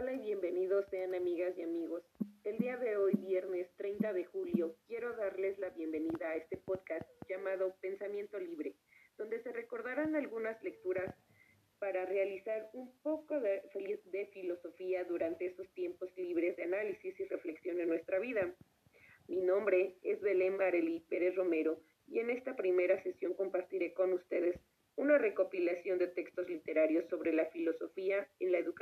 Hola y bienvenidos sean amigas y amigos. El día de hoy, viernes 30 de julio, quiero darles la bienvenida a este podcast llamado Pensamiento Libre, donde se recordarán algunas lecturas para realizar un poco de, filosofía durante esos tiempos libres de análisis y reflexión en nuestra vida. Mi nombre es Belén Barelí Pérez Romero y en esta primera sesión compartiré con ustedes una recopilación de textos literarios sobre la filosofía en la educación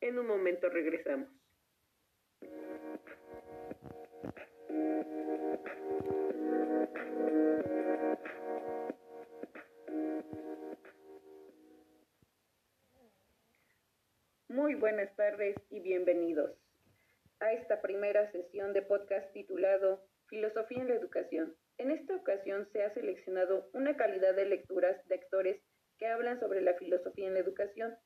En un momento regresamos. Muy buenas tardes y bienvenidos a esta primera sesión de podcast titulado Filosofía en la Educación. En esta ocasión se ha seleccionado una calidad de lecturas de actores que hablan sobre la filosofía en la educación.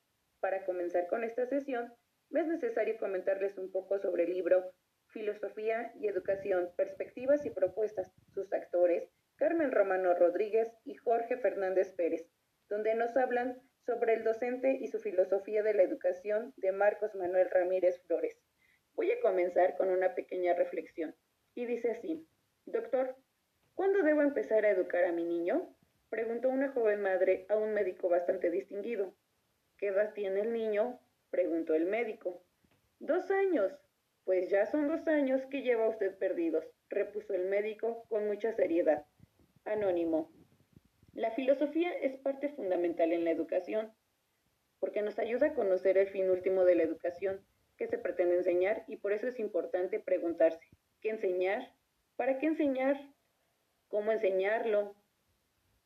Para comenzar con esta sesión, me es necesario comentarles un poco sobre el libro Filosofía y Educación, Perspectivas y Propuestas, sus actores, Carmen Romano Rodríguez y Jorge Fernández Pérez, donde nos hablan sobre el docente y su filosofía de la educación de Marcos Manuel Ramírez Flores. Voy a comenzar con una pequeña reflexión. Y dice así, Doctor, ¿cuándo debo empezar a educar a mi niño? Preguntó una joven madre a un médico bastante distinguido. ¿Qué edad tiene el niño? Preguntó el médico. Dos años. Pues ya son dos años que lleva usted perdidos, repuso el médico con mucha seriedad. Anónimo. La filosofía es parte fundamental en la educación, porque nos ayuda a conocer el fin último de la educación, qué se pretende enseñar y por eso es importante preguntarse, ¿qué enseñar? ¿Para qué enseñar? ¿Cómo enseñarlo?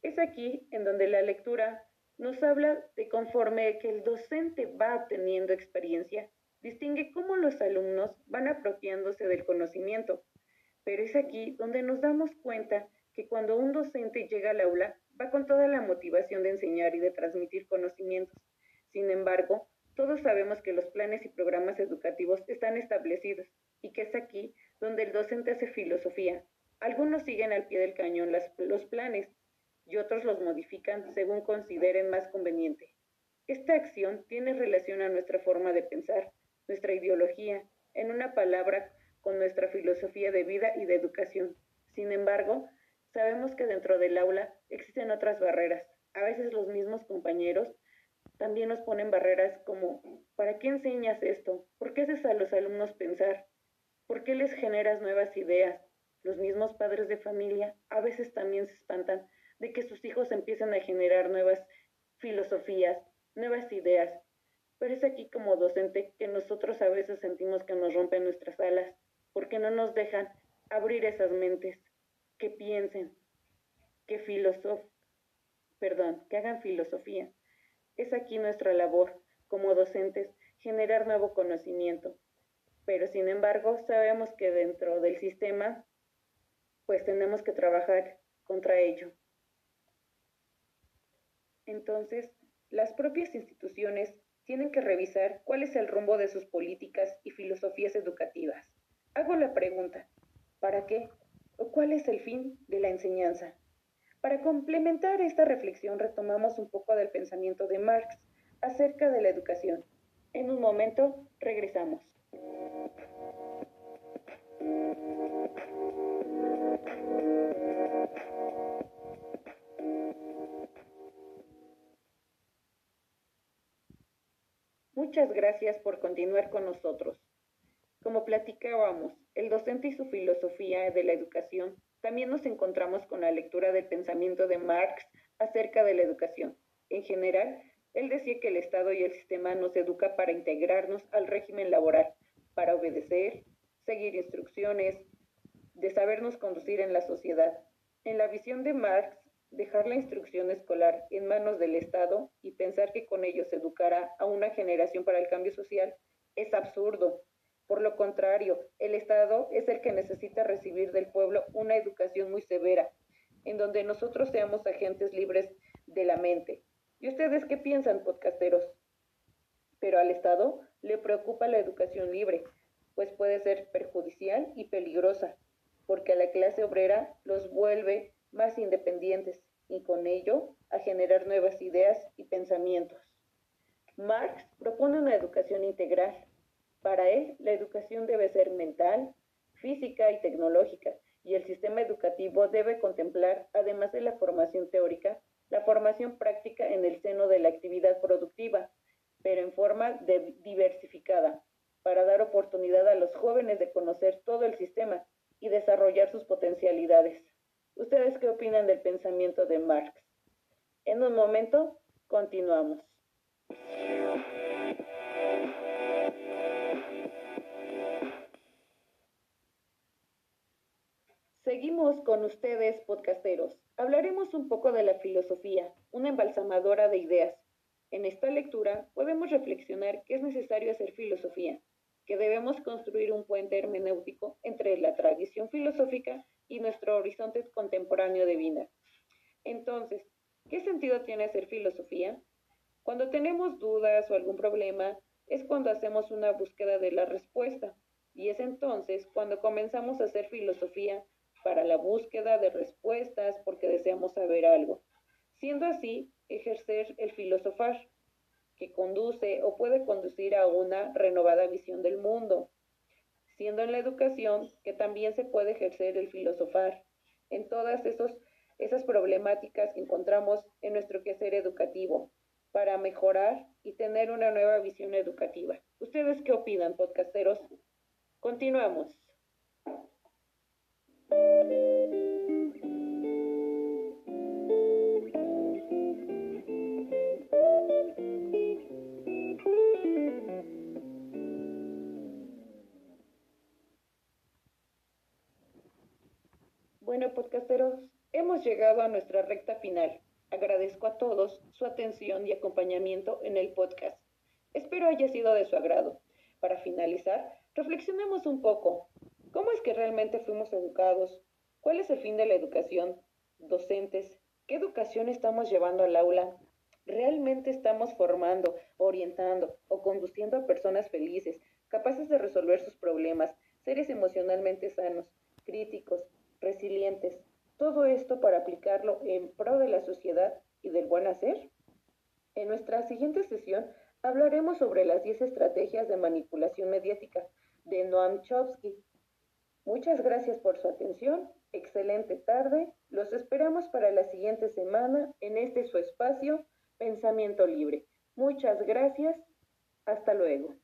Es aquí en donde la lectura nos habla de conforme que el docente va obteniendo experiencia, distingue cómo los alumnos van apropiándose del conocimiento. Pero es aquí donde nos damos cuenta que cuando un docente llega al aula, va con toda la motivación de enseñar y de transmitir conocimientos. Sin embargo, todos sabemos que los planes y programas educativos están establecidos y que es aquí donde el docente hace filosofía. Algunos siguen al pie del cañón los planes y otros los modifican según consideren más conveniente. Esta acción tiene relación a nuestra forma de pensar, nuestra ideología, en una palabra, con nuestra filosofía de vida y de educación. Sin embargo, sabemos que dentro del aula existen otras barreras. A veces los mismos compañeros también nos ponen barreras como, ¿para qué enseñas esto? ¿Por qué haces a los alumnos pensar? ¿Por qué les generas nuevas ideas? Los mismos padres de familia a veces también se espantan hijos empiecen a generar nuevas filosofías, nuevas ideas. Pero es aquí como docente que nosotros a veces sentimos que nos rompen nuestras alas, porque no nos dejan abrir esas mentes, que piensen, que filosof, perdón, que hagan filosofía. Es aquí nuestra labor, como docentes, generar nuevo conocimiento. Pero sin embargo, sabemos que dentro del sistema, pues tenemos que trabajar contra ello. Entonces, las propias instituciones tienen que revisar cuál es el rumbo de sus políticas y filosofías educativas. Hago la pregunta, ¿para qué? ¿O cuál es el fin de la enseñanza? Para complementar esta reflexión retomamos un poco del pensamiento de Marx acerca de la educación. En un momento regresamos. Muchas gracias por continuar con nosotros. Como platicábamos, el docente y su filosofía de la educación también nos encontramos con la lectura del pensamiento de Marx acerca de la educación. En general, él decía que el Estado y el sistema nos educa para integrarnos al régimen laboral, para obedecer, seguir instrucciones, de sabernos conducir en la sociedad. En la visión de Marx, dejar la instrucción escolar en manos del Estado y pensar que con ello se educará a una generación para el cambio social es absurdo, por lo contrario, el Estado es el que necesita recibir del pueblo una educación muy severa, en donde nosotros seamos agentes libres de la mente. ¿Y ustedes qué piensan, podcasteros? Pero al Estado le preocupa la educación libre, pues puede ser perjudicial y peligrosa, porque a la clase obrera los vuelve más independientes y con ello a generar nuevas ideas y pensamientos. Marx propone una educación integral. Para él, la educación debe ser mental, física y tecnológica, y el sistema educativo debe contemplar, además de la formación teórica, la formación práctica en el seno de la actividad productiva, pero en forma diversificada, para dar oportunidad a los jóvenes de conocer todo el sistema y desarrollar sus potencialidades. ¿Ustedes qué opinan del pensamiento de Marx? En un momento, continuamos. Seguimos con ustedes, podcasteros. Hablaremos un poco de la filosofía, una embalsamadora de ideas. En esta lectura podemos reflexionar que es necesario hacer filosofía, que debemos construir un puente hermenéutico entre la tradición filosófica y nuestro horizonte de. Entonces, ¿qué sentido tiene hacer filosofía? Cuando tenemos dudas o algún problema, es cuando hacemos una búsqueda de la respuesta. Y es entonces cuando comenzamos a hacer filosofía para la búsqueda de respuestas porque deseamos saber algo, siendo así ejercer el filosofar, que conduce o puede conducir a una renovada visión del mundo, siendo en la educación que también se puede ejercer el filosofar en todas esos, esas problemáticas que encontramos en nuestro quehacer educativo para mejorar y tener una nueva visión educativa. ¿Ustedes qué opinan, podcasteros? Continuamos. Llegado a nuestra recta final. Agradezco a todos su atención y acompañamiento en el podcast. Espero haya sido de su agrado. Para finalizar, reflexionemos un poco. ¿Cómo es que realmente fuimos educados? ¿Cuál es el fin de la educación? Docentes, ¿qué educación estamos llevando al aula? ¿Realmente estamos formando, orientando o conduciendo a personas felices, capaces de resolver sus problemas, seres emocionalmente sanos, críticos, resilientes? Todo esto para aplicarlo en pro de la sociedad y del buen hacer. En nuestra siguiente sesión hablaremos sobre las 10 estrategias de manipulación mediática de Noam Chomsky Muchas gracias por su atención. Excelente tarde. Los esperamos para la siguiente semana en este su espacio, Pensamiento Libre. Muchas gracias. Hasta luego.